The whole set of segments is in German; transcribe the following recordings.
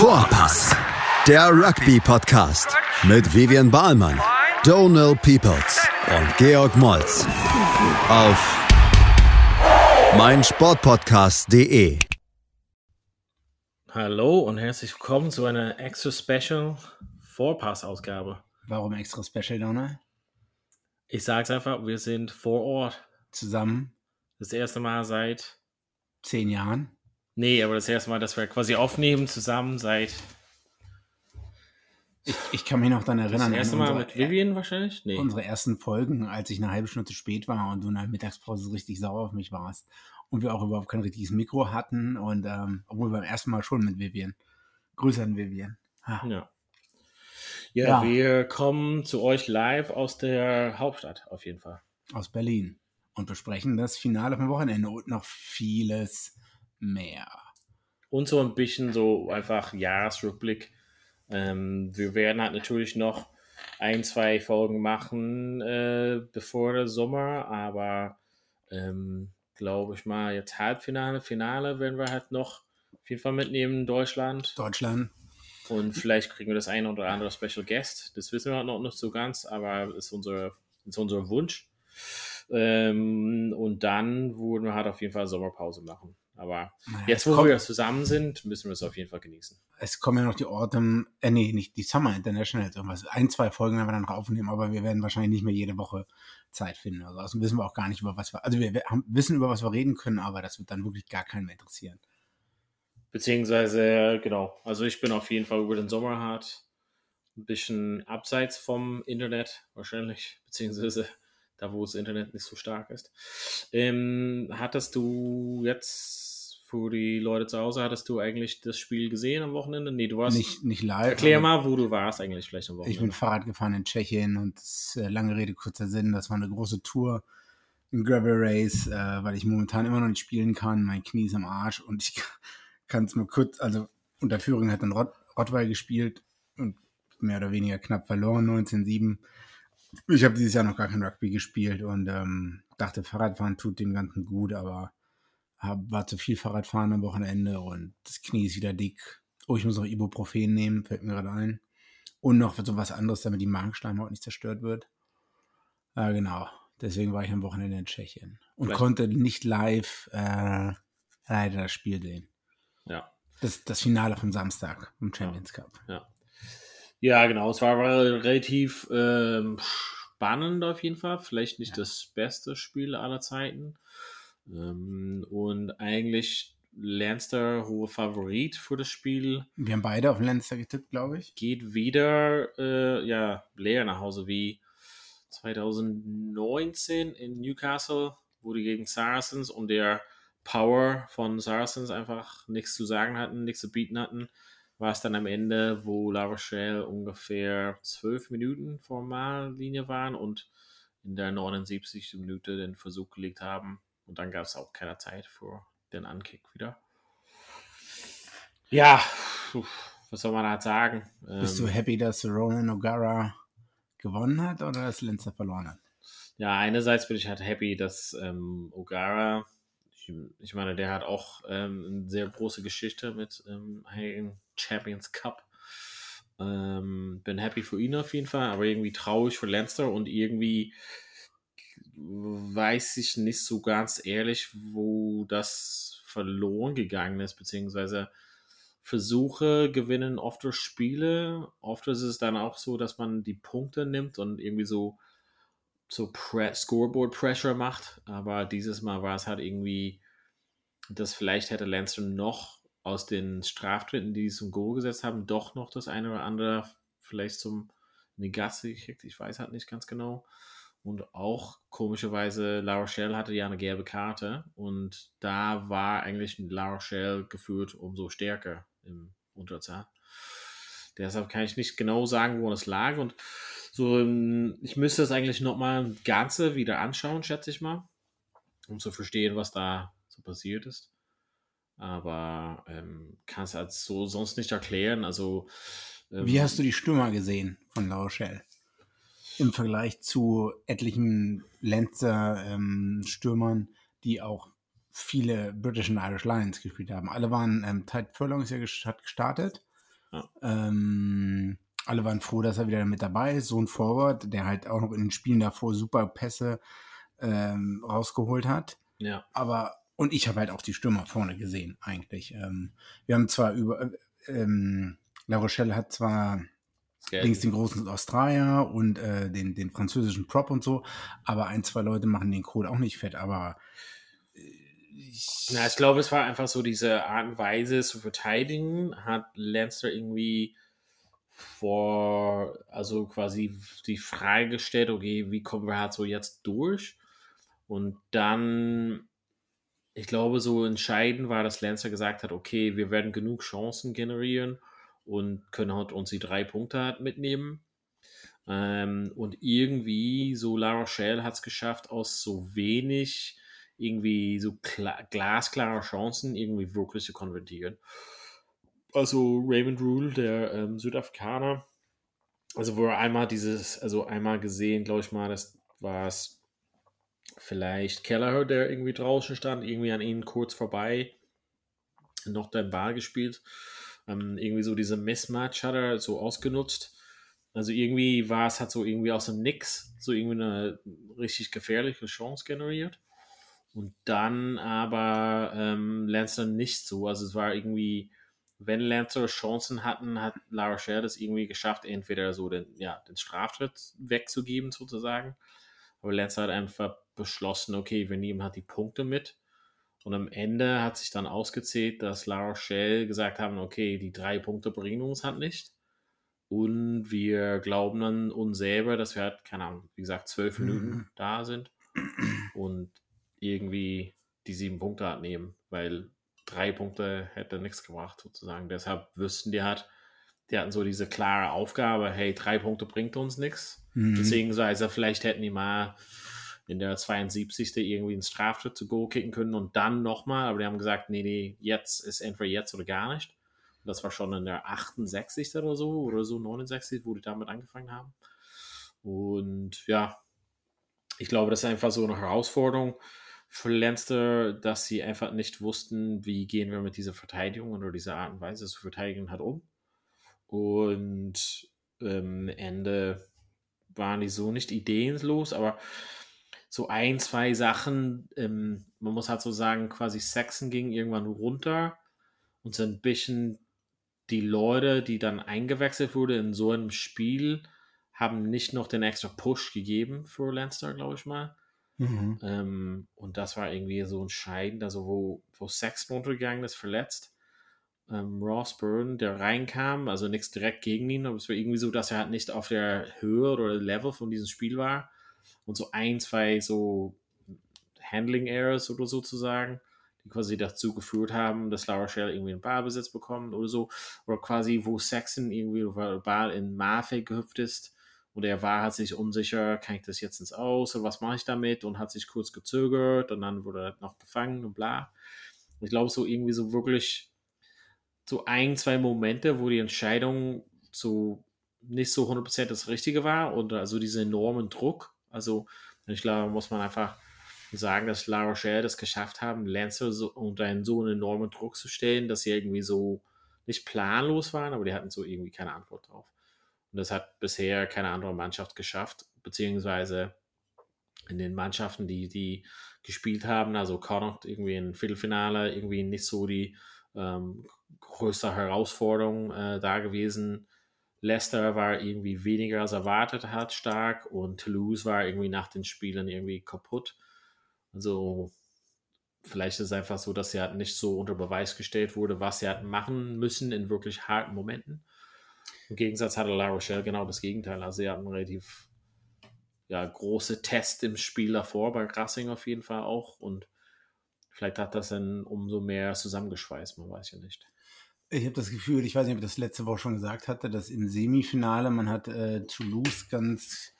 Vorpass, der Rugby-Podcast mit Vivian Bahlmann, Donal Peoples und Georg Moltz auf meinsportpodcast.de. Hallo und herzlich willkommen zu einer extra Special Vorpass-Ausgabe. Warum extra Special, Donald? Ich sag's einfach, wir sind vor Ort. Zusammen Das erste Mal seit. zehn Jahren. Nee, aber das erste Mal, dass wir quasi aufnehmen zusammen seit. Ich, ich kann mich noch daran Das erinnern. erste an Mal unsere, mit Vivian wahrscheinlich? Nee. unsere ersten Folgen, als ich eine halbe Stunde zu spät war und du in der Mittagspause richtig sauer auf mich warst. Und wir auch überhaupt kein richtiges Mikro hatten. Und ähm, obwohl beim ersten Mal schon mit Vivian. Grüße an Vivian. Ha. Ja. ja. Ja. wir kommen zu euch live aus der Hauptstadt, auf jeden Fall. Aus Berlin. Und besprechen das Finale vom Wochenende und noch vieles mehr. Und so ein bisschen so einfach Jahresrückblick. Ähm, wir werden halt natürlich noch ein, zwei Folgen machen äh, bevor der Sommer, aber ähm, glaube ich mal, jetzt Halbfinale, Finale werden wir halt noch auf jeden Fall mitnehmen in Deutschland. Deutschland. Und vielleicht kriegen wir das eine oder andere Special Guest. Das wissen wir halt noch nicht so ganz, aber ist unser, ist unser Wunsch. Ähm, und dann würden wir halt auf jeden Fall Sommerpause machen. Aber Naja, jetzt, wo kommt- wir zusammen sind, müssen wir es auf jeden Fall genießen. es kommen ja noch die Autumn, äh, nee, nicht die Summer Internationals, irgendwas. Ein, zwei Folgen werden wir dann noch aufnehmen, aber wir werden wahrscheinlich nicht mehr jede Woche Zeit finden. Also außerdem wissen wir auch gar nicht, über was wir, also wir, wir haben, wissen, über was wir reden können, aber das wird dann wirklich gar keinen mehr interessieren. Beziehungsweise, genau, also ich bin auf jeden Fall über den Sommer hart ein bisschen abseits vom Internet wahrscheinlich, beziehungsweise da, wo das Internet nicht so stark ist. Ähm, hattest du jetzt für die Leute zu Hause, hattest du eigentlich das Spiel gesehen am Wochenende? Nee, du warst. Nicht, nicht live. Erklär mal, wo du warst eigentlich vielleicht am Wochenende. Ich bin Fahrrad gefahren in Tschechien und äh, lange Rede, kurzer Sinn, das war eine große Tour, ein Gravel Race, äh, weil ich momentan immer noch nicht spielen kann. Mein Knie ist am Arsch und ich kann es mal kurz, also unter Führung hat dann Rott, Rottweil gespielt und mehr oder weniger knapp verloren, 19-7. Ich habe dieses Jahr noch gar kein Rugby gespielt und ähm, dachte, Fahrradfahren tut dem Ganzen gut, aber hab, war zu viel Fahrradfahren am Wochenende und das Knie ist wieder dick. Oh, ich muss auch Ibuprofen nehmen, fällt mir gerade ein. Und noch so was anderes, damit die Magenschleimhaut nicht zerstört wird. Ja, genau. Deswegen war ich am Wochenende in Tschechien und Vielleicht- konnte nicht live äh, leider das Spiel sehen. ja. Das, das Finale vom Samstag im Champions Cup. Ja, genau. Es war re- relativ ähm, spannend auf jeden Fall. Vielleicht nicht Ja. das beste Spiel aller Zeiten. Ähm, und eigentlich Lanster hohe Favorit für das Spiel Wir haben beide auf den Lannister getippt, glaube ich. geht wieder äh, ja, leer nach Hause wie 2019 in Newcastle, wo die gegen Saracens und der Power von Saracens einfach nichts zu sagen hatten, nichts zu bieten hatten, war es dann am Ende, wo La Rochelle ungefähr zwölf Minuten vor Mahllinie waren und in der 79. Minute den Versuch gelegt haben. Und dann gab es auch keine Zeit für den Ankick wieder. Ja, was soll man da sagen? Bist Ähm, du happy, dass Ronan O'Gara gewonnen hat oder dass Lannister verloren hat? Ja, einerseits bin ich halt happy, dass ähm, O'Gara, ich, ich meine, der hat auch ähm, eine sehr große Geschichte mit ähm, Champions Cup. Ähm, bin happy für ihn auf jeden Fall, aber irgendwie traurig für Lancer und irgendwie weiß ich nicht so ganz ehrlich, wo das verloren gegangen ist, beziehungsweise Versuche gewinnen oft durch Spiele. Oft ist es dann auch so, dass man die Punkte nimmt und irgendwie so so Pre Scoreboard Pressure macht, aber dieses Mal war es halt irgendwie, dass vielleicht hätte Lancer noch aus den Straftritten, die sie zum Goal gesetzt haben, doch noch das eine oder andere vielleicht zum Gasse gekriegt. Ich weiß halt nicht ganz genau. Und auch komischerweise, La Rochelle hatte ja eine gelbe Karte und da war eigentlich La Rochelle geführt umso stärker im Unterzahl. Deshalb kann ich nicht genau sagen, wo das lag. Und so, ähm, ich müsste es eigentlich nochmal Ganze wieder anschauen, schätze ich mal, um zu verstehen, was da so passiert ist. Aber ähm, kann es halt so sonst nicht erklären. Also, ähm, Wie hast du die Stürmer gesehen von La Rochelle? Im Vergleich zu etlichen Lancer-Stürmern, die auch viele British and Irish Lions gespielt haben. Alle waren, ähm, Tide Furlong ist ja ges- hat gestartet. Ja. Ähm, alle waren froh, dass er wieder mit dabei ist. So ein Forward, der halt auch noch in den Spielen davor super Pässe ähm, rausgeholt hat. Ja. Aber, und ich habe halt auch die Stürmer vorne gesehen, eigentlich. Ähm, wir haben zwar über, äh, ähm, La Rochelle hat zwar links den großen Australier und äh, den, den französischen Prop und so, aber ein, zwei Leute machen den Kohl auch nicht fett, aber äh, ich, Na, ich glaube, es war einfach so diese Art und Weise zu verteidigen, hat Lancer irgendwie vor, also quasi die Frage gestellt, okay, wie kommen wir halt so jetzt durch? Und dann, ich glaube, so entscheidend war, dass Lancer gesagt hat, okay, wir werden genug Chancen generieren und können halt uns die drei Punkte halt mitnehmen. Ähm, und irgendwie, so La Rochelle hat es geschafft, aus so wenig irgendwie so glasklare Chancen irgendwie wirklich zu konvertieren. Also Raymond Rule, der ähm, Südafrikaner, also wo er einmal dieses, also einmal gesehen, glaube ich mal, das war es vielleicht Kelleher, der irgendwie draußen stand, irgendwie an ihnen kurz vorbei, noch den Ball gespielt. Ähm, irgendwie so diese Mismatch hat er so ausgenutzt. Also irgendwie war es halt so irgendwie aus dem Nix, so irgendwie eine richtig gefährliche Chance generiert. Und dann aber ähm, Lancer nicht so. Also es war irgendwie, wenn Lancer Chancen hatten, hat Lara Scher das irgendwie geschafft, entweder so den, ja, den Straftritt wegzugeben sozusagen. Aber Lancer hat einfach beschlossen, okay, wir nehmen halt die Punkte mit. Und am Ende hat sich dann ausgezählt, dass La Rochelle gesagt haben, okay, die drei Punkte bringen uns halt nicht. Und wir glauben dann uns selber, dass wir halt, keine Ahnung, wie gesagt, zwölf mhm. Minuten da sind und irgendwie die sieben Punkte halt nehmen, weil drei Punkte hätte nichts gebracht sozusagen. Deshalb wüssten die halt, die hatten so diese klare Aufgabe, hey, drei Punkte bringt uns nichts. Mhm. Beziehungsweise vielleicht hätten die mal in der 72. irgendwie einen Strafschritt zu Go kicken können und dann nochmal, aber die haben gesagt, nee, nee, jetzt ist entweder jetzt oder gar nicht. Und das war schon in der 68. oder so, oder so 69, wo die damit angefangen haben. Und ja, ich glaube, das ist einfach so eine Herausforderung für Leinster, dass sie einfach nicht wussten, wie gehen wir mit dieser Verteidigung oder dieser Art und Weise zu verteidigen hat um. Und am ähm, Ende waren die so nicht ideenlos, aber so ein, zwei Sachen, ähm, man muss halt so sagen, quasi Saxon ging irgendwann runter und so ein bisschen die Leute, die dann eingewechselt wurde in so einem Spiel, haben nicht noch den extra Push gegeben für Lancer, glaube ich mal. Mhm. Ähm, und das war irgendwie so entscheidend, also wo, wo Saxon runtergegangen ist, verletzt. Ähm, Ross Byrne, der reinkam, also nichts direkt gegen ihn, aber es war irgendwie so, dass er halt nicht auf der Höhe oder Level von diesem Spiel war und so ein, zwei so Handling Errors oder sozusagen, die quasi dazu geführt haben, dass Laura Shell irgendwie einen Ballbesitz bekommt oder so. Oder quasi, wo Saxon irgendwie über Ball in Marfe gehüpft ist und er war, hat sich unsicher, kann ich das jetzt ins Aus oder was mache ich damit und hat sich kurz gezögert und dann wurde er noch gefangen und bla. Ich glaube, so irgendwie so wirklich so ein, zwei Momente, wo die Entscheidung so nicht so 100% das Richtige war und also diesen enormen Druck also ich glaube, muss man einfach sagen, dass La Rochelle das geschafft haben, Lancer so, unter einen so einen enormen Druck zu stellen, dass sie irgendwie so nicht planlos waren, aber die hatten so irgendwie keine Antwort drauf. Und das hat bisher keine andere Mannschaft geschafft, beziehungsweise in den Mannschaften, die, die gespielt haben, also Connacht irgendwie im Viertelfinale, irgendwie nicht so die ähm, größte Herausforderung äh, da gewesen. Leicester war irgendwie weniger als erwartet hat stark und Toulouse war irgendwie nach den Spielen irgendwie kaputt. Also vielleicht ist es einfach so, dass sie halt nicht so unter Beweis gestellt wurde, was sie hatten machen müssen in wirklich harten Momenten. Im Gegensatz hatte La Rochelle genau das Gegenteil. Also sie hatten relativ ja, große Test im Spiel davor, bei Grassing auf jeden Fall auch. Und vielleicht hat das dann umso mehr zusammengeschweißt, man weiß ja nicht. Ich habe das Gefühl, ich weiß nicht, ob ich das letzte Woche schon gesagt hatte, dass im Semifinale man hat äh, Toulouse ganz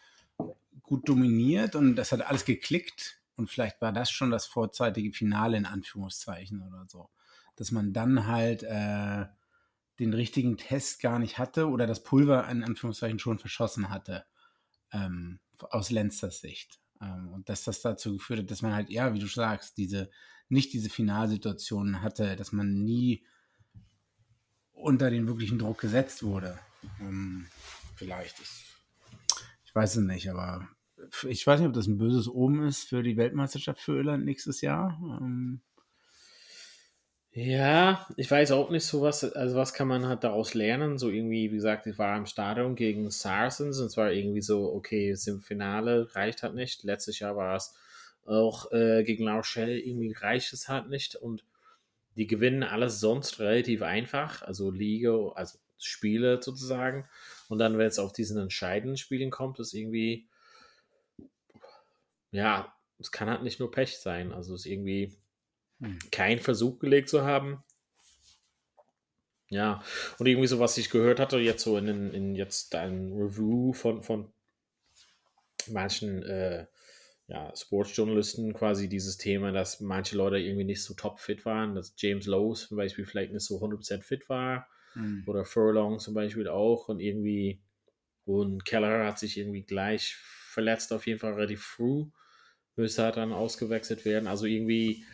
gut dominiert und das hat alles geklickt. Und vielleicht war das schon das vorzeitige Finale in Anführungszeichen oder so, dass man dann halt äh, den richtigen Test gar nicht hatte oder das Pulver in Anführungszeichen schon verschossen hatte ähm, aus Lenzers Sicht. Ähm, und dass das dazu geführt hat, dass man halt ja, wie du sagst, diese nicht diese Finalsituationen hatte, dass man nie unter den wirklichen Druck gesetzt wurde. Ähm, vielleicht. Ich, ich weiß es nicht, aber ich weiß nicht, ob das ein böses Omen ist für die Weltmeisterschaft für Irland nächstes Jahr. Ähm, ja, ich weiß auch nicht so was, also was kann man halt daraus lernen? So irgendwie, wie gesagt, ich war im Stadion gegen Saracens und zwar irgendwie so, okay, jetzt im Finale reicht halt nicht. Letztes Jahr war es auch äh, gegen La Rochelle, irgendwie reicht es halt nicht und die gewinnen alles sonst relativ einfach, also Liga, also Spiele sozusagen. Und dann, wenn es auf diesen entscheidenden Spielen kommt, ist irgendwie, ja, es kann halt nicht nur Pech sein. Also es ist irgendwie hm. kein Versuch gelegt zu haben. Ja, und irgendwie so, was ich gehört hatte, jetzt so in, in jetzt ein Review von, von manchen äh, ja, Sportsjournalisten quasi dieses Thema, dass manche Leute irgendwie nicht so topfit waren, dass James Lowe zum Beispiel vielleicht nicht so 100% fit war mhm. oder Furlong zum Beispiel auch und irgendwie und Keller hat sich irgendwie gleich verletzt, auf jeden Fall relativ früh, müsste halt dann ausgewechselt werden, also irgendwie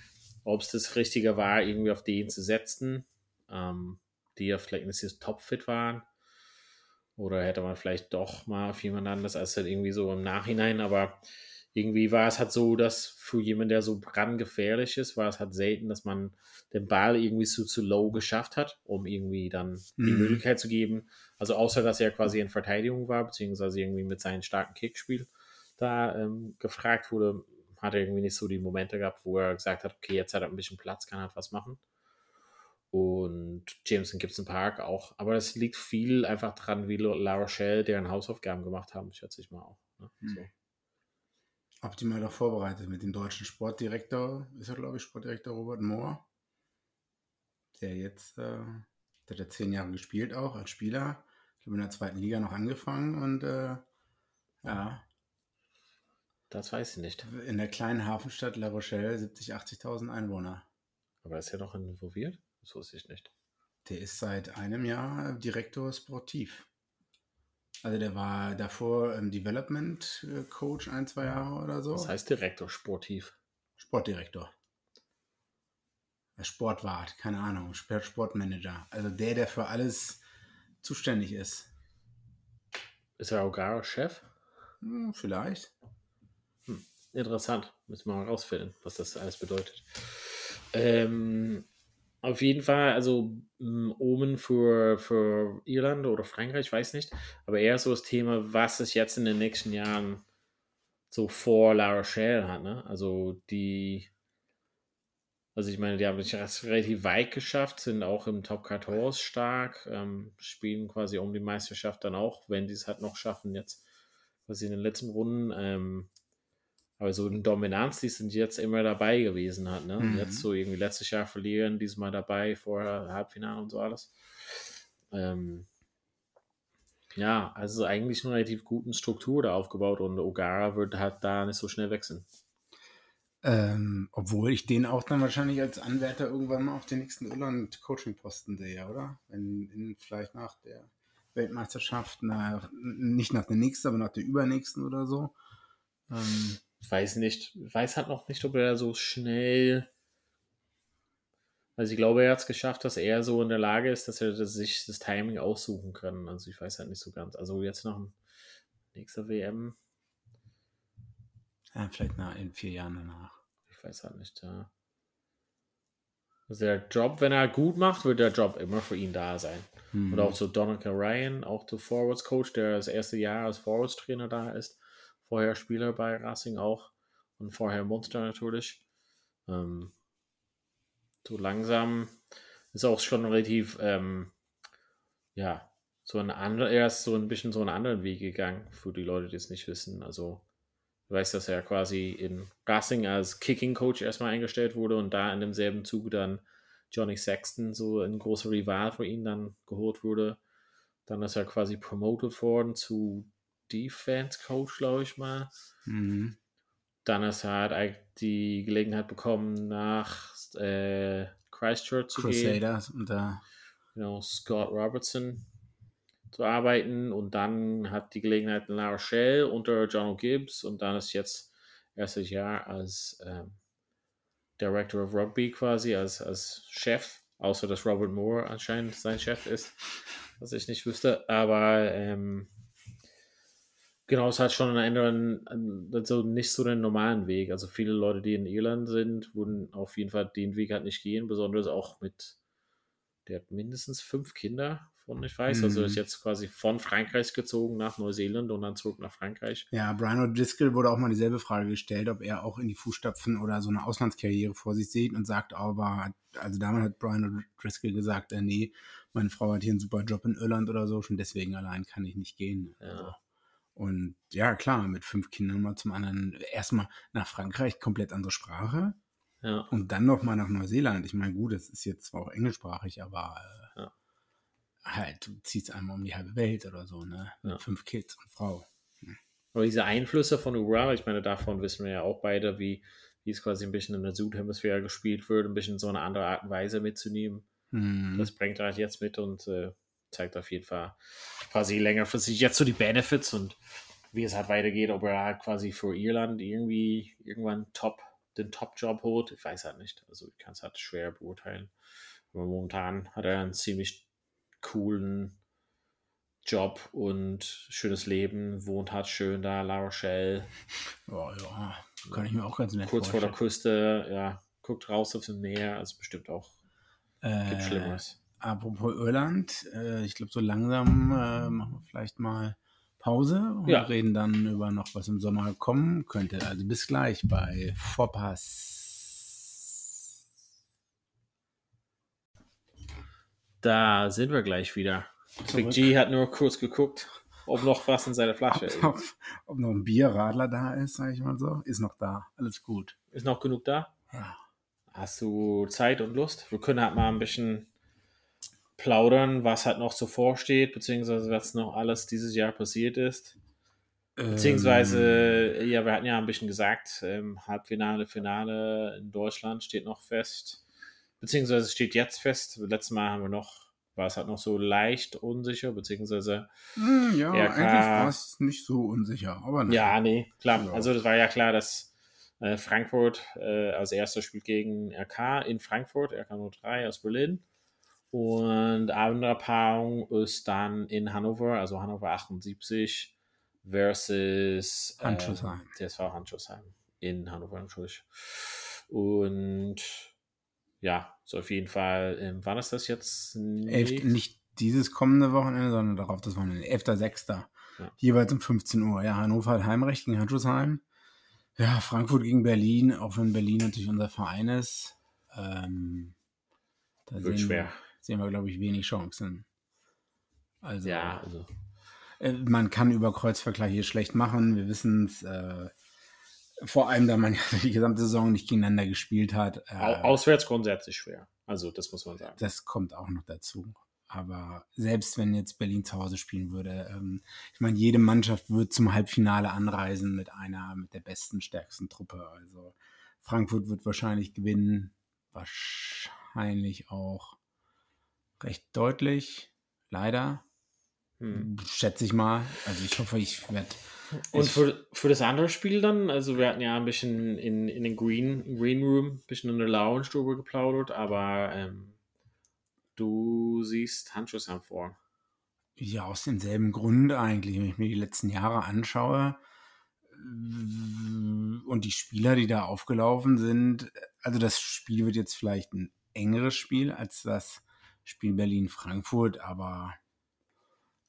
ob es das Richtige war, irgendwie auf den zu setzen, ähm, die ja vielleicht nicht so topfit waren. Oder hätte man vielleicht doch mal auf jemand anderes als halt irgendwie so im Nachhinein, aber irgendwie war es halt so, dass für jemanden, der so brandgefährlich ist, war es halt selten, dass man den Ball irgendwie so zu low geschafft hat, um irgendwie dann die mhm. Möglichkeit zu geben. Also außer, dass er quasi in Verteidigung war, beziehungsweise irgendwie mit seinem starken Kickspiel da ähm, gefragt wurde, hat er irgendwie nicht so die Momente gehabt, wo er gesagt hat, okay, jetzt hat er ein bisschen Platz, kann halt was machen. Und Jameson Gibson Park auch. Aber es liegt viel einfach dran, wie La Rochelle deren Hausaufgaben gemacht haben, schätze ich mal auch. Ne? Hm. So. Optimal auch vorbereitet mit dem deutschen Sportdirektor, ist er glaube ich Sportdirektor Robert Mohr, der jetzt, äh, der hat zehn Jahre gespielt auch als Spieler, ich glaube in der zweiten Liga noch angefangen und äh, ja, das weiß ich nicht. In der kleinen Hafenstadt La Rochelle 70.000, 80.000 Einwohner. Aber ist er noch involviert? Das wusste ich nicht. Der ist seit einem Jahr Direktor Sportiv. Also der war davor ähm, Development äh, Coach ein, zwei Jahre oder so. Was heißt Direktor Sportiv? Sportdirektor. Sportwart, keine Ahnung, Sportmanager. Also der, der für alles zuständig ist. Ist er auch gar Chef? Hm, vielleicht. Interessant. Müssen wir mal rausfinden, was das alles bedeutet. Ähm, auf jeden Fall, also mm, Omen für, für Irland oder Frankreich, ich weiß nicht. Aber eher so das Thema, was es jetzt in den nächsten Jahren so vor La Rochelle hat. Ne? Also die, also ich meine, die haben sich relativ weit geschafft, sind auch im Top 14 stark, ähm, spielen quasi um die Meisterschaft dann auch, wenn die es halt noch schaffen, jetzt quasi in den letzten Runden. Ähm, aber so eine Dominanz, die sind jetzt immer dabei gewesen hat, ne? Mhm. Jetzt so irgendwie letztes Jahr verlieren, diesmal dabei, vorher Halbfinale und so alles. Ähm, ja, also eigentlich eine relativ guten Struktur da aufgebaut und Ogara wird halt da nicht so schnell wechseln. Ähm, obwohl ich den auch dann wahrscheinlich als Anwärter irgendwann mal auf den nächsten Irland-Coaching-Posten sehe, oder? Wenn in, vielleicht nach der Weltmeisterschaft, na, nicht nach der nächsten, aber nach der übernächsten oder so. Ähm, weiß nicht, weiß halt noch nicht, ob er so schnell. Also ich glaube, er hat es geschafft, dass er so in der Lage ist, dass er sich das Timing aussuchen kann. Also ich weiß halt nicht so ganz. Also jetzt noch nächster WM. Ja, vielleicht nach, in vier Jahren danach. Ich weiß halt nicht, ja. Also der Job, wenn er gut macht, wird der Job immer für ihn da sein. Mhm. Und auch so Donica Ryan, auch der Forwards Coach, der das erste Jahr als Forwards Trainer da ist vorher Spieler bei Racing auch und vorher Monster natürlich. Ähm, so langsam ist auch schon relativ, ähm, ja, so ein anderer, er ist so ein bisschen so einen anderen Weg gegangen, für die Leute, die es nicht wissen. Also, du weißt, dass er quasi in Racing als Kicking Coach erstmal eingestellt wurde und da in demselben Zuge dann Johnny Sexton, so ein großer Rival für ihn dann geholt wurde. Dann ist er quasi promoted worden zu Defense Coach, glaube ich mal. Mhm. Dann ist er halt die Gelegenheit bekommen, nach äh, Christchurch zu Crusaders gehen. Und da. Genau, Scott Robertson zu arbeiten und dann hat die Gelegenheit in La Rochelle unter John Gibbs und dann ist jetzt erstes Jahr als ähm, Director of Rugby quasi, als, als Chef Außer dass Robert Moore anscheinend sein Chef ist, was ich nicht wüsste. Aber ähm, genau, es hat schon einen anderen, also nicht so den normalen Weg. Also viele Leute, die in Irland sind, würden auf jeden Fall den Weg halt nicht gehen, besonders auch mit, der hat mindestens fünf Kinder von ich weiß. Also ist Mhm. jetzt quasi von Frankreich gezogen nach Neuseeland und dann zurück nach Frankreich. Ja, Brian O'Driscoll wurde auch mal dieselbe Frage gestellt, ob er auch in die Fußstapfen oder so eine Auslandskarriere vor sich sieht und sagt aber, also damals hat Brian O'Driscoll gesagt, äh, nee, meine Frau hat hier einen super Job in Irland oder so, schon deswegen allein kann ich nicht gehen. Ja. Also, und ja, klar, mit fünf Kindern mal zum anderen, erstmal nach Frankreich, komplett andere Sprache Ja, und dann noch mal nach Neuseeland. Ich meine, gut, das ist jetzt zwar auch englischsprachig, aber äh, Ja. halt, du ziehst einmal um die halbe Welt oder so, ne? Mit Ja. fünf Kids und Frau. aber diese Einflüsse von Ura, ich meine, davon wissen wir ja auch beide, wie, wie es quasi ein bisschen in der Südhemisphäre gespielt wird, ein bisschen so eine andere Art und Weise mitzunehmen. Mhm. Das bringt er halt jetzt mit und äh, zeigt auf jeden Fall quasi längerfristig jetzt so die Benefits und wie es halt weitergeht, ob er halt quasi für Irland irgendwie irgendwann top, den Top-Job holt. Ich weiß halt nicht. Also ich kann es halt schwer beurteilen. Aber momentan hat er einen ziemlich coolen Job und schönes Leben, wohnt halt schön da, La Rochelle, Oh, ja, kann ich mir auch ganz nett kurz vor der vorstellen. Küste, ja, guckt raus aufs Meer, also bestimmt auch, gibt Äh, Schlimmeres. Apropos Irland, äh, ich glaube, so langsam äh, machen wir vielleicht mal Pause und Ja. reden dann über noch, was im Sommer kommen könnte. Also bis gleich bei Vorpass. Da sind wir gleich wieder. Big. G hat nur kurz geguckt, ob noch was in seiner Flasche ist. Ob, ob, ob noch ein Bierradler da ist, sage ich mal so. Ist noch da. Alles gut. Ist noch genug da? Ja. Hast du Zeit und Lust? Wir können halt mal ein bisschen plaudern, was halt noch so vorsteht, beziehungsweise was noch alles dieses Jahr passiert ist. Beziehungsweise, Ähm, ja, wir hatten ja ein bisschen gesagt, ähm, Halbfinale, Finale in Deutschland steht noch fest. Beziehungsweise steht jetzt fest. Letztes Mal haben wir noch, war es halt noch so leicht unsicher, beziehungsweise hm, ja, RK. eigentlich war es nicht so unsicher. Aber nein. Ja, nee, klar. Ja. Also das war ja klar, dass äh, Frankfurt äh, als erster spielt gegen RK in Frankfurt, RK 03 aus Berlin. Und andere Paarung ist dann in Hannover, also Hannover 78 versus Handschuhsheim. TSV Handschuhsheim in Hannover natürlich. Und ja, so auf jeden Fall, ähm, wann ist das jetzt? Elf, Nicht- dieses kommende Wochenende, sondern darauf das Wochenende. 11.06. Ja. Jeweils um 15 Uhr. Ja, Hannover hat Heimrecht gegen Handschuhsheim. Ja, Frankfurt gegen Berlin, auch wenn Berlin natürlich unser Verein ist. Ähm, Wird schwer. Sehen wir, glaube ich, wenig Chancen. Also, Ja, also äh, man kann über Kreuzvergleiche schlecht machen. Wir wissen es. Äh, vor allem, da man ja die gesamte Saison nicht gegeneinander gespielt hat. Äh, au- auswärts grundsätzlich schwer. Also das muss man sagen. das kommt auch noch dazu. Aber selbst wenn jetzt Berlin zu Hause spielen würde, ähm, ich meine, jede Mannschaft wird zum Halbfinale anreisen mit einer, mit der besten, stärksten Truppe. Also Frankfurt wird wahrscheinlich gewinnen, wahrscheinlich auch recht deutlich, leider, Hm. schätze ich mal. Also ich hoffe, ich werde. Und für, für das andere Spiel dann, also wir hatten ja ein bisschen in, in den Green, Green Room, ein bisschen in der Lounge drüber geplaudert, aber ähm, du siehst Handschuhsheim vor. Ja, aus demselben Grund eigentlich, wenn ich mir die letzten Jahre anschaue und die Spieler, die da aufgelaufen sind. Also das Spiel wird jetzt vielleicht ein engeres Spiel als das Spiel Berlin-Frankfurt, aber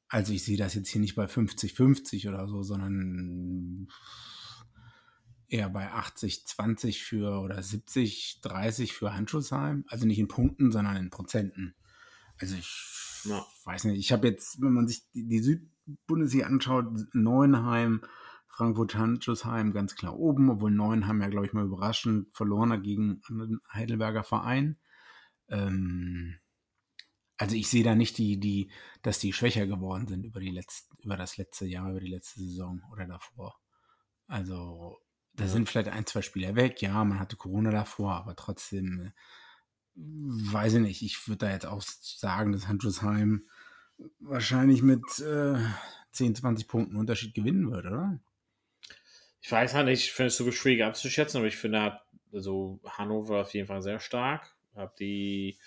also ich sehe das jetzt hier nicht bei 50-50 oder so, sondern eher bei 80-20 für oder 70-30 für Handschuhsheim. Also nicht in Punkten, sondern in Prozenten. Also ich Ja. weiß nicht, ich habe jetzt, wenn man sich die, die Südbundesliga anschaut, Neuenheim, Frankfurt, Handschuhsheim ganz klar oben, obwohl Neuenheim ja, glaube ich, mal überraschend verloren hat gegen einen Heidelberger Verein. Ähm, also ich sehe da nicht die, die, dass die schwächer geworden sind über die letzten, über das letzte Jahr, über die letzte Saison oder davor. Also da Ja. sind vielleicht ein, zwei Spieler weg. Ja, man hatte Corona davor, aber trotzdem äh, weiß ich nicht. Ich würde da jetzt auch sagen, dass Handschuhsheim wahrscheinlich mit äh, 10, 20 Punkten Unterschied gewinnen wird, oder? Ich weiß halt nicht, ich finde es super schwierig abzuschätzen, aber ich finde also Hannover auf jeden Fall sehr stark. Hab die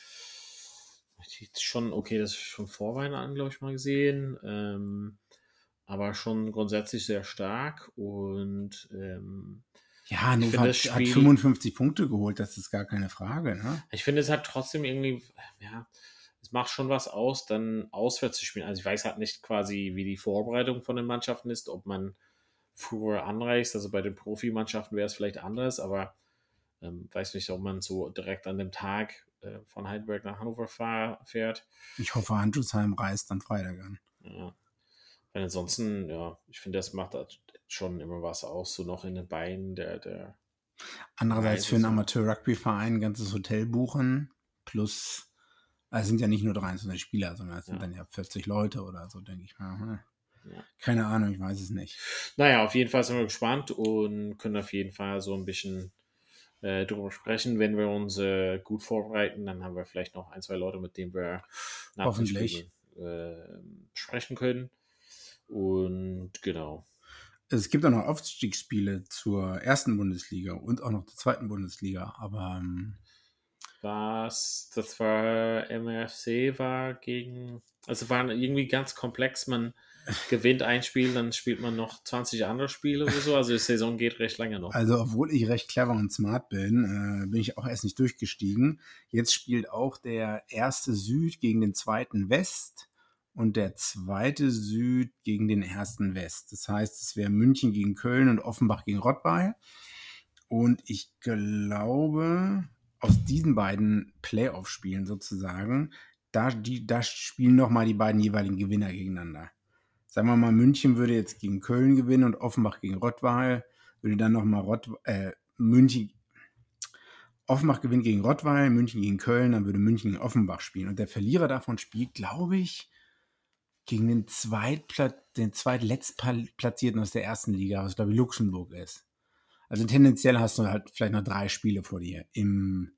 schon, okay, das ist schon vor Weihnachten, glaube ich, mal gesehen. Ähm, aber schon grundsätzlich sehr stark und ähm, ja, Hannover hat, Spiel, hat 55 Punkte geholt, das ist gar keine Frage. Ne? Ich finde, es hat trotzdem irgendwie, ja, es macht schon was aus, dann auswärts zu spielen. Also ich weiß halt nicht quasi, wie die Vorbereitung von den Mannschaften ist, ob man früher anreist. Also bei den Profimannschaften wäre es vielleicht anders, aber ähm, weiß nicht, ob man so direkt an dem Tag äh, von Heidelberg nach Hannover fahr, fährt. Ich hoffe, Handelsheim reist am Freitag an. Ja. Weil ansonsten, ja, ich finde, das macht schon immer was aus, so noch in den Beinen der. der Andererseits für einen Amateur-Rugby-Verein ein ganzes Hotel buchen, plus, also es sind ja nicht nur 23 Spieler, sondern es sind ja. dann ja 40 Leute oder so, denke ich mal. Hm. Ja. Keine Ahnung, ich weiß es nicht. Naja, auf jeden Fall sind wir gespannt und können auf jeden Fall so ein bisschen äh, drüber sprechen. Wenn wir uns äh, gut vorbereiten, dann haben wir vielleicht noch ein, zwei Leute, mit denen wir nach Hoffentlich. äh, sprechen können. Und genau. Es gibt auch noch Aufstiegsspiele zur ersten Bundesliga und auch noch zur zweiten Bundesliga, aber ähm, was, das war MFC war gegen, also war irgendwie ganz komplex. Man gewinnt ein Spiel, dann spielt man noch 20 andere Spiele oder so. Also die Saison geht recht lange noch. Also obwohl ich recht clever und smart bin, äh, bin ich auch erst nicht durchgestiegen. Jetzt spielt auch der erste Süd gegen den zweiten West und der zweite Süd gegen den ersten West. Das heißt, es wäre München gegen Köln und Offenbach gegen Rottweil. Und ich glaube, aus diesen beiden Playoff-Spielen sozusagen, da, die, da spielen nochmal die beiden jeweiligen Gewinner gegeneinander. Sagen wir mal, München würde jetzt gegen Köln gewinnen und Offenbach gegen Rottweil, würde dann nochmal Rott, äh, München, Offenbach gewinnt gegen Rottweil, München gegen Köln, dann würde München gegen Offenbach spielen. Und der Verlierer davon spielt, glaube ich, gegen den, Zweitpla den Zweitletztplatzierten aus der ersten Liga, was glaube ich Luxemburg ist. Also tendenziell hast du halt vielleicht noch drei Spiele vor dir im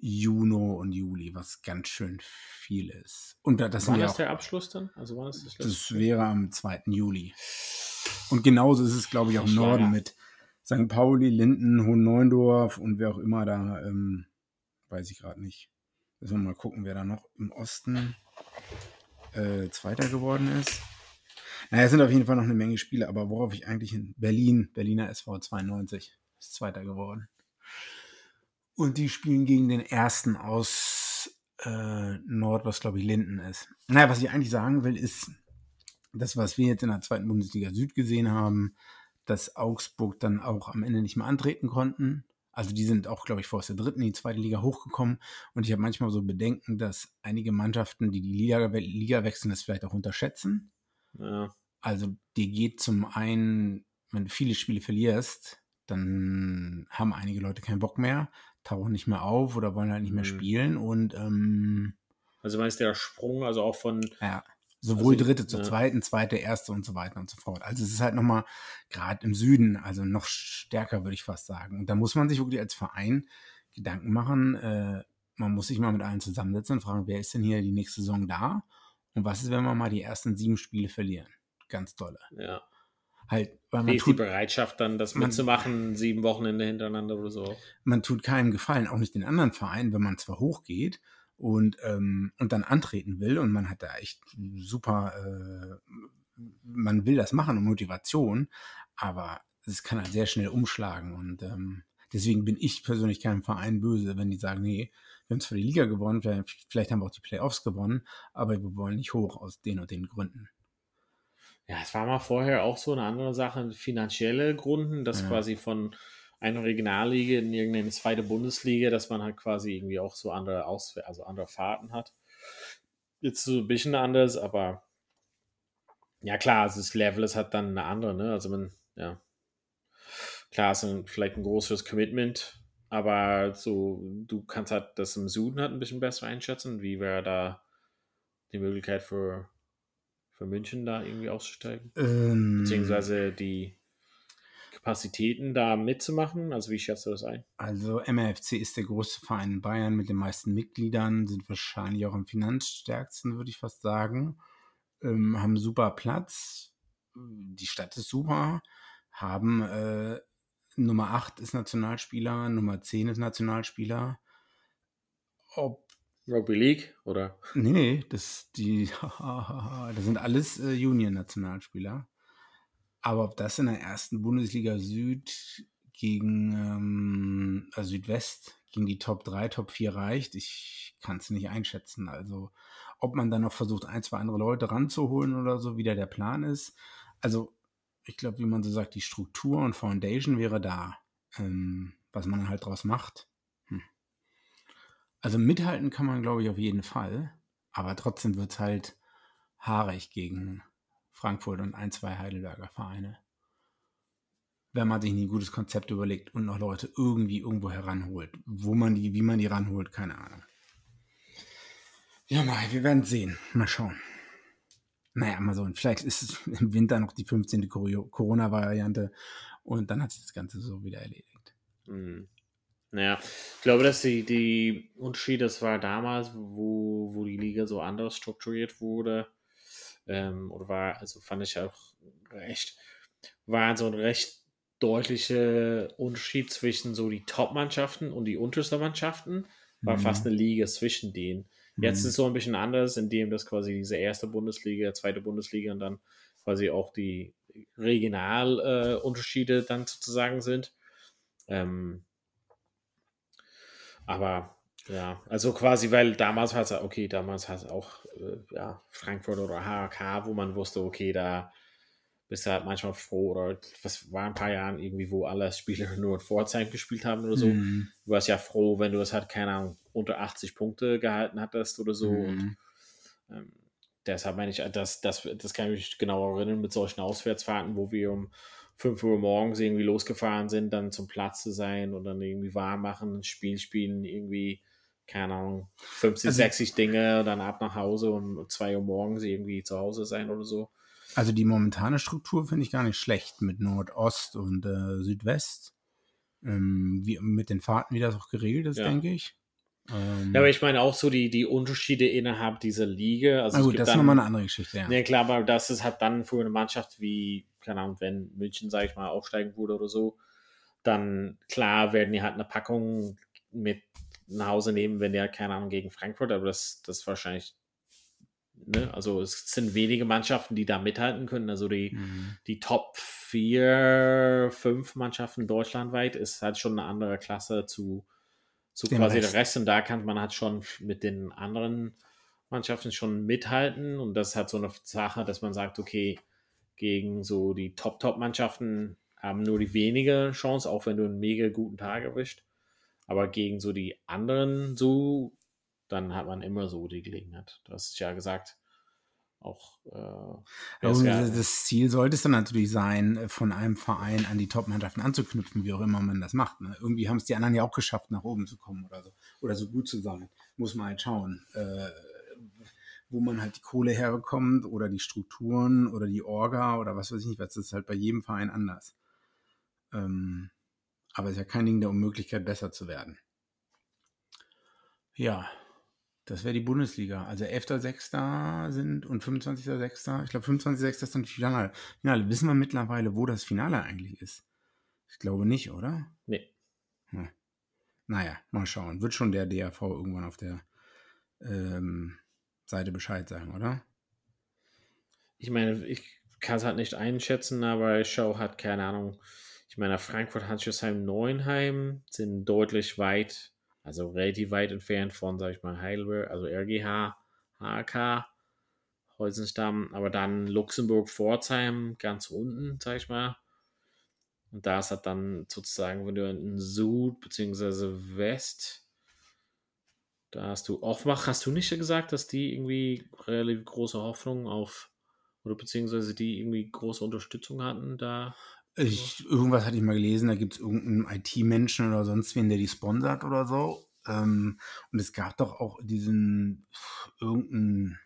Juni und Juli, was ganz schön viel ist. Und das wann ist ja der Abschluss dann? Also wann ist das, das wäre am 2. Juli. Und genauso ist es, glaube ich, auch im Norden mit St. Pauli, Linden, Hohen und wer auch immer da, ähm, weiß ich gerade nicht. Müssen wir mal gucken, wer da noch im Osten äh, Zweiter geworden ist. Naja, es sind auf jeden Fall noch eine Menge Spiele, aber worauf ich eigentlich in Berlin, Berliner SV 92, ist Zweiter geworden. Und die spielen gegen den ersten aus äh, Nord, was glaube ich Linden ist. Naja, was ich eigentlich sagen will, ist, das, was wir jetzt in der zweiten Bundesliga Süd gesehen haben, dass Augsburg dann auch am Ende nicht mehr antreten konnten. Also die sind auch, glaube ich, vor der dritten in die zweite Liga hochgekommen. Und ich habe manchmal so Bedenken, dass einige Mannschaften, die die Liga, Liga wechseln, das vielleicht auch unterschätzen. Ja. Also die geht zum einen, wenn du viele Spiele verlierst, dann haben einige Leute keinen Bock mehr, tauchen nicht mehr auf oder wollen halt nicht mehr mhm. spielen. Und ähm, also meinst du der Sprung, also auch von ja. Sowohl also, dritte zur ja. zweiten, zweite, erste und so weiter und so fort. Also es ist halt nochmal, gerade im Süden, also noch stärker, würde ich fast sagen. Und da muss man sich wirklich als Verein Gedanken machen. Äh, man muss sich mal mit allen zusammensetzen und fragen, wer ist denn hier die nächste Saison da? Und was ist, wenn wir mal die ersten sieben Spiele verlieren? Ganz dolle. Ja. Halt, weil man Wie ist tut, die Bereitschaft dann, das man, mitzumachen, sieben Wochenende hintereinander oder so? Man tut keinem Gefallen, auch nicht den anderen Vereinen, wenn man zwar hochgeht, und, ähm, und dann antreten will und man hat da echt super, äh, man will das machen und Motivation, aber es kann halt sehr schnell umschlagen und ähm, deswegen bin ich persönlich keinem Verein böse, wenn die sagen, nee, wir haben zwar die Liga gewonnen, vielleicht, vielleicht haben wir auch die Playoffs gewonnen, aber wir wollen nicht hoch aus den und den Gründen. Ja, es war mal vorher auch so eine andere Sache, finanzielle Gründen, dass ja. quasi von eine Regionalliga in irgendeine zweite Bundesliga, dass man halt quasi irgendwie auch so andere Aus also andere Fahrten hat. Jetzt so ein bisschen anders, aber ja klar, also das Level ist halt dann eine andere, ne? Also man, ja. Klar, ist ein, vielleicht ein großes Commitment, aber so, du kannst halt das im Süden halt ein bisschen besser einschätzen. Wie wäre da die Möglichkeit für, für München da irgendwie auszusteigen? Ähm, Beziehungsweise die Kapazitäten, da mitzumachen? Also wie schätzt du das ein? Also MRFC ist der größte Verein in Bayern mit den meisten Mitgliedern, sind wahrscheinlich auch am finanzstärksten, würde ich fast sagen. Ähm, haben super Platz, die Stadt ist super, haben äh, Nummer 8 ist Nationalspieler, Nummer 10 ist Nationalspieler. Ob Rugby League, oder? Nee, nee, das, die, das sind alles äh, Union-Nationalspieler. Aber ob das in der ersten Bundesliga Süd gegen ähm, also Südwest gegen die Top 3, Top 4 reicht, ich kann es nicht einschätzen. Also ob man dann noch versucht, ein, zwei andere Leute ranzuholen oder so, wie da der Plan ist. Also ich glaube, wie man so sagt, die Struktur und Foundation wäre da. Ähm, was man halt draus macht. Also mithalten kann man, glaube ich, auf jeden Fall. Aber trotzdem wird es halt haarig gegen Frankfurt und ein, zwei Heidelberger Vereine. Wenn man sich ein gutes Konzept überlegt und noch Leute irgendwie irgendwo heranholt. Wo man die, wie man die ranholt, keine Ahnung. Ja, mal, wir werden sehen. Mal schauen. Naja, mal so. Vielleicht ist es im Winter noch die 15. Corona-Variante und dann hat sich das Ganze so wieder erledigt. Hm. Naja, ich glaube, dass die, die Unterschied, das war damals, wo, wo die Liga so anders strukturiert wurde, ähm, oder war, also fand ich auch recht, war so ein recht deutlicher Unterschied zwischen so die Top-Mannschaften und die untersten Mannschaften, war mhm. fast eine Liga zwischen denen. Jetzt mhm. ist es so ein bisschen anders, indem das quasi diese erste Bundesliga, zweite Bundesliga und dann quasi auch die Regionalunterschiede äh, dann sozusagen sind. Ähm, aber ja, also quasi, weil damals hat es, okay, damals hat es auch äh, ja, Frankfurt oder HK, wo man wusste, okay, da bist du halt manchmal froh oder was war ein paar Jahren irgendwie, wo alle Spieler nur in Pforzheim gespielt haben oder so. Mhm. Du warst ja froh, wenn du das halt, keine Ahnung, unter 80 Punkte gehalten hattest oder so. Mhm. Und ähm, deshalb meine ich, das, das, das kann ich mich genau erinnern mit solchen Auswärtsfahrten, wo wir um 5 Uhr morgens irgendwie losgefahren sind, dann zum Platz zu sein und dann irgendwie warm machen, ein Spiel spielen, irgendwie, keine Ahnung, 50, also, 60 Dinge, dann ab nach Hause und um 2 Uhr morgens irgendwie zu Hause sein oder so. Also die momentane Struktur finde ich gar nicht schlecht mit Nordost und äh, Südwest. Ähm, wie, mit den Fahrten, wie das auch geregelt ist, ja. denke ich. Ähm, ja, aber ich meine auch so die, die Unterschiede innerhalb dieser Liga. Also na gut, das dann, ist nochmal eine andere Geschichte, ja. Ne, klar, aber das ist halt dann für eine Mannschaft wie, keine Ahnung, wenn München, sage ich mal, aufsteigen würde oder so, dann klar werden die halt eine Packung mit nach Hause nehmen, wenn der, keine Ahnung, gegen Frankfurt, aber das, das ist wahrscheinlich Ne? Also es sind wenige Mannschaften, die da mithalten können. Also die, mhm. die Top 4, 5 Mannschaften deutschlandweit ist halt schon eine andere Klasse zu, zu quasi Rest. der Rest. Und da kann man halt schon mit den anderen Mannschaften schon mithalten. Und das ist halt so eine Sache, dass man sagt, okay, gegen so die Top-Top-Mannschaften haben nur die wenige Chance, auch wenn du einen mega guten Tag erwischt. Aber gegen so die anderen so dann hat man immer so die Gelegenheit. Du hast ja gesagt, auch. Äh, also das Ziel sollte es dann natürlich sein, äh, von einem Verein an die Top-Mannschaften anzuknüpfen, wie auch immer man das macht. Ne? Irgendwie haben es die anderen ja auch geschafft, nach oben zu kommen oder so. Oder so gut zu sein. Muss man halt schauen. Äh, wo man halt die Kohle herbekommt oder die Strukturen oder die Orga oder was weiß ich nicht, was ist halt bei jedem Verein anders. Ähm, aber es ist ja kein Ding der Unmöglichkeit, besser zu werden. Ja, das wäre die Bundesliga. Also 11.6. sind und 25.6. Ich glaube, 25.6. ist dann das Finale. Finale. Wissen wir mittlerweile, wo das Finale eigentlich ist? Ich glaube nicht, oder? Nee. Hm. Naja, mal schauen. Wird schon der DAV irgendwann auf der ähm, Seite Bescheid sagen, oder? Ich meine, ich kann es halt nicht einschätzen, aber schaue halt keine Ahnung. Ich meine, Frankfurt, Hanschesheim, Neuenheim sind deutlich weit also relativ weit entfernt von, sag ich mal, Heidelberg, also RGH, HK, Heusenstamm, aber dann Luxemburg, Pforzheim ganz unten, sag ich mal. Und da ist halt dann sozusagen, wenn du in Süd bzw. West, da hast du Offenbach, hast du nicht gesagt, dass die irgendwie relativ große Hoffnung auf, oder beziehungsweise die irgendwie große Unterstützung hatten da? Ich, irgendwas hatte ich mal gelesen, da gibt es irgendeinen IT-Menschen oder sonst wen, der die sponsert oder so. Ähm, und es gab doch auch diesen irgendeinen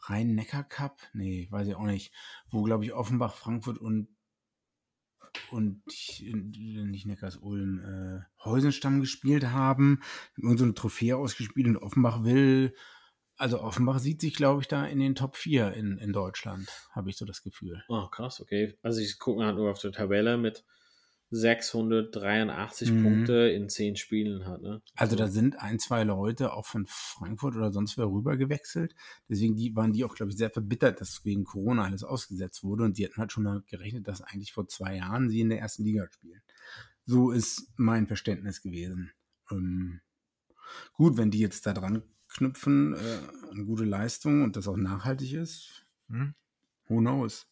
Rhein-Neckar-Cup, nee, weiß ich auch nicht, wo, glaube ich, Offenbach, Frankfurt und und nicht Neckars Ulm, äh, Heusenstamm gespielt haben, und so eine Trophäe ausgespielt und Offenbach will also Offenbach sieht sich, glaube ich, da in den Top 4 in, in Deutschland, habe ich so das Gefühl. Oh, krass, okay. Also ich gucke halt nur auf die Tabelle mit 683 Mhm. Punkte in 10 Spielen hat. Ne? Also da sind ein, zwei Leute auch von Frankfurt oder sonst wer rüber gewechselt. Deswegen die, waren die auch, glaube ich, sehr verbittert, dass wegen Corona alles ausgesetzt wurde. Und die hatten halt schon damit gerechnet, dass eigentlich vor zwei Jahren sie in der ersten Liga spielen. So ist mein Verständnis gewesen. Ähm, gut, wenn die jetzt da dran knüpfen, äh, eine gute Leistung und das auch nachhaltig ist, hm, who knows?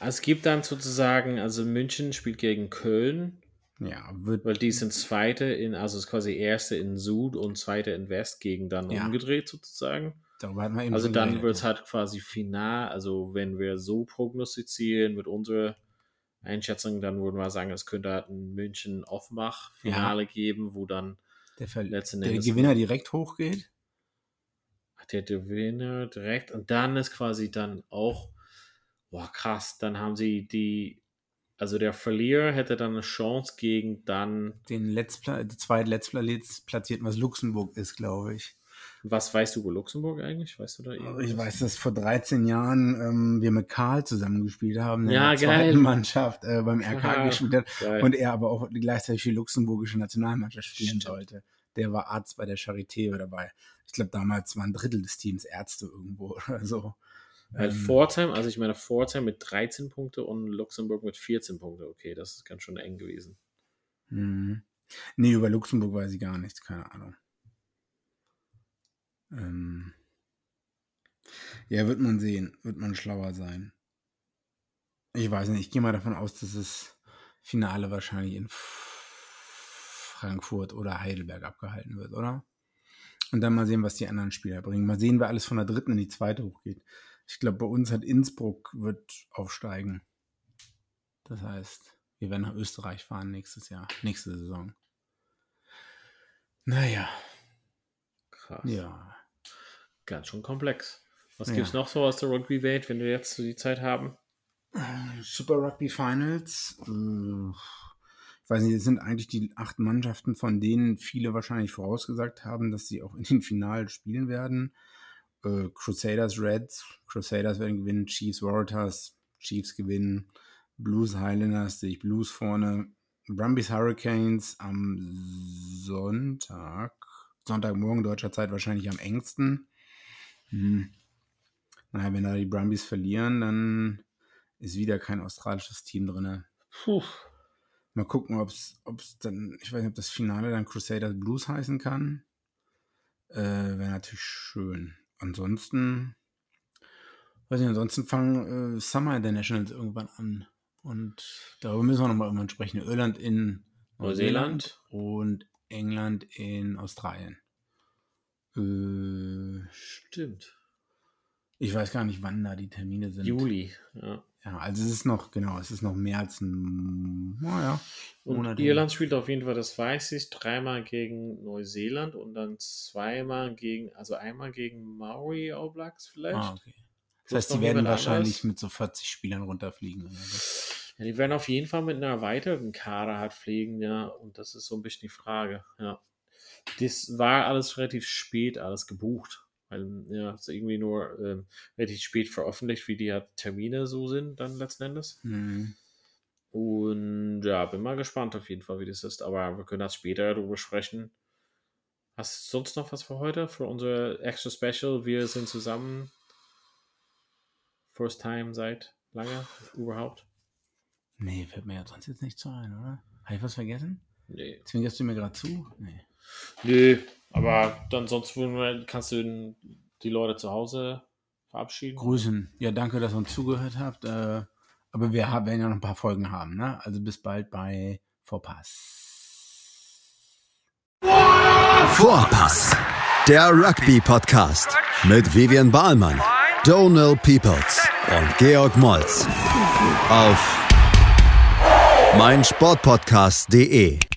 Es gibt dann sozusagen, also München spielt gegen Köln, Ja, wird weil die sind Zweite in, also es ist quasi Erste in Süd und Zweite in West gegen dann Ja. umgedreht sozusagen. darüber hatten wir eben Also dann wird es ja. halt quasi final, also wenn wir so prognostizieren mit unserer Einschätzung, dann würden wir sagen, es könnte halt ein München-Offenbach-Finale geben, wo dann der, Ver letzten der Endes- Gewinner direkt hochgeht. der Gewinner direkt und dann ist quasi dann auch, boah krass, dann haben sie die, also der Verlierer hätte dann eine Chance gegen dann, Den Letztpla zweitletztplatzierten, was Luxemburg ist, glaube ich. was weißt du über Luxemburg eigentlich? Weißt du da irgendwas? Ich weiß, dass vor 13 Jahren ähm, wir mit Karl zusammengespielt haben, der Ja, in der geil. zweiten Mannschaft äh, beim RK Geil. gespielt hat Geil. und er aber auch gleichzeitig für die luxemburgische Nationalmannschaft spielen Stimmt. sollte. Der war Arzt bei der Charité dabei. Ich glaube, damals waren ein Drittel des Teams Ärzte irgendwo oder so. Ähm, Pforzheim, also ich meine Pforzheim mit 13 Punkte und Luxemburg mit 14 Punkte. Okay, das ist ganz schön eng gewesen. Mhm. Nee, über Luxemburg weiß ich gar nichts, keine Ahnung. Ähm ja, wird man sehen, wird man schlauer sein. Ich weiß nicht, ich gehe mal davon aus, dass das Finale wahrscheinlich in Frankfurt oder Heidelberg abgehalten wird, oder? Und dann mal sehen, was die anderen Spieler bringen. Mal sehen, wer alles von der dritten in die zweite hochgeht. Ich glaube, bei uns hat Innsbruck wird aufsteigen. Das heißt, wir werden nach Österreich fahren nächstes Jahr, nächste Saison. Naja, Krass. ja. Ganz schön komplex. Was Ja. gibt's noch so aus der Rugby-Welt, wenn wir jetzt so die Zeit haben? Super Rugby Finals. äh, Ich weiß nicht, es sind eigentlich die acht Mannschaften, von denen viele wahrscheinlich vorausgesagt haben, dass sie auch in den Finalen spielen werden. Äh, Crusaders Reds, Crusaders werden gewinnen, Chiefs Waratahs, Chiefs gewinnen, Blues Highlanders sehe ich Blues vorne, Brumbies Hurricanes am Sonntag, Sonntagmorgen deutscher Zeit wahrscheinlich am engsten. Hm. Naja, wenn da die Brumbies verlieren, dann ist wieder kein australisches Team drin. Puh. Mal gucken, ob es dann, ich weiß nicht, ob das Finale dann Crusaders Blues heißen kann. Äh, Wäre natürlich schön. Ansonsten, weiß nicht, ansonsten fangen äh, Summer Internationals irgendwann an. Und darüber müssen wir nochmal irgendwann sprechen. Irland in Neuseeland. und England in Australien. Äh, Stimmt. ich weiß gar nicht, wann da die Termine sind. Juli. Ja. Ja, also es ist noch, genau, es ist noch mehr als ein, naja, Monat. Irland spielt auf jeden Fall, das weiß ich, dreimal gegen Neuseeland und dann zweimal gegen, also einmal gegen Maori All Blacks vielleicht. Ah, okay. Das heißt, die werden wahrscheinlich anderes. mit so 40 Spielern runterfliegen. Oder so. Ja, die werden auf jeden Fall mit einer erweiterten Kader halt fliegen, ja, und das ist so ein bisschen die Frage, ja. Das war alles relativ spät, alles gebucht, weil, ja, es ist irgendwie nur ähm, relativ spät veröffentlicht, wie die halt Termine so sind, dann letzten Endes. Mhm. Und ja, bin mal gespannt auf jeden Fall, wie das ist, aber wir können das später darüber sprechen. Hast du sonst noch was für heute, für unser extra Special? Wir sind zusammen. First time seit lange überhaupt. Nee, fällt mir ja sonst jetzt nicht so ein, oder? Habe ich was vergessen? Nee. Zwingerst du mir gerade zu? Nee. Nö, aber dann sonst kannst du die Leute zu Hause verabschieden. Grüßen. Ja, danke, dass ihr uns zugehört habt. Äh, aber wir haben, werden ja noch ein paar Folgen haben, ne? Also bis bald bei Vorpass. Vorpass, der Rugby-Podcast mit Vivian Bahlmann, Donal Peoples und Georg Moltz auf meinsportpodcast.de.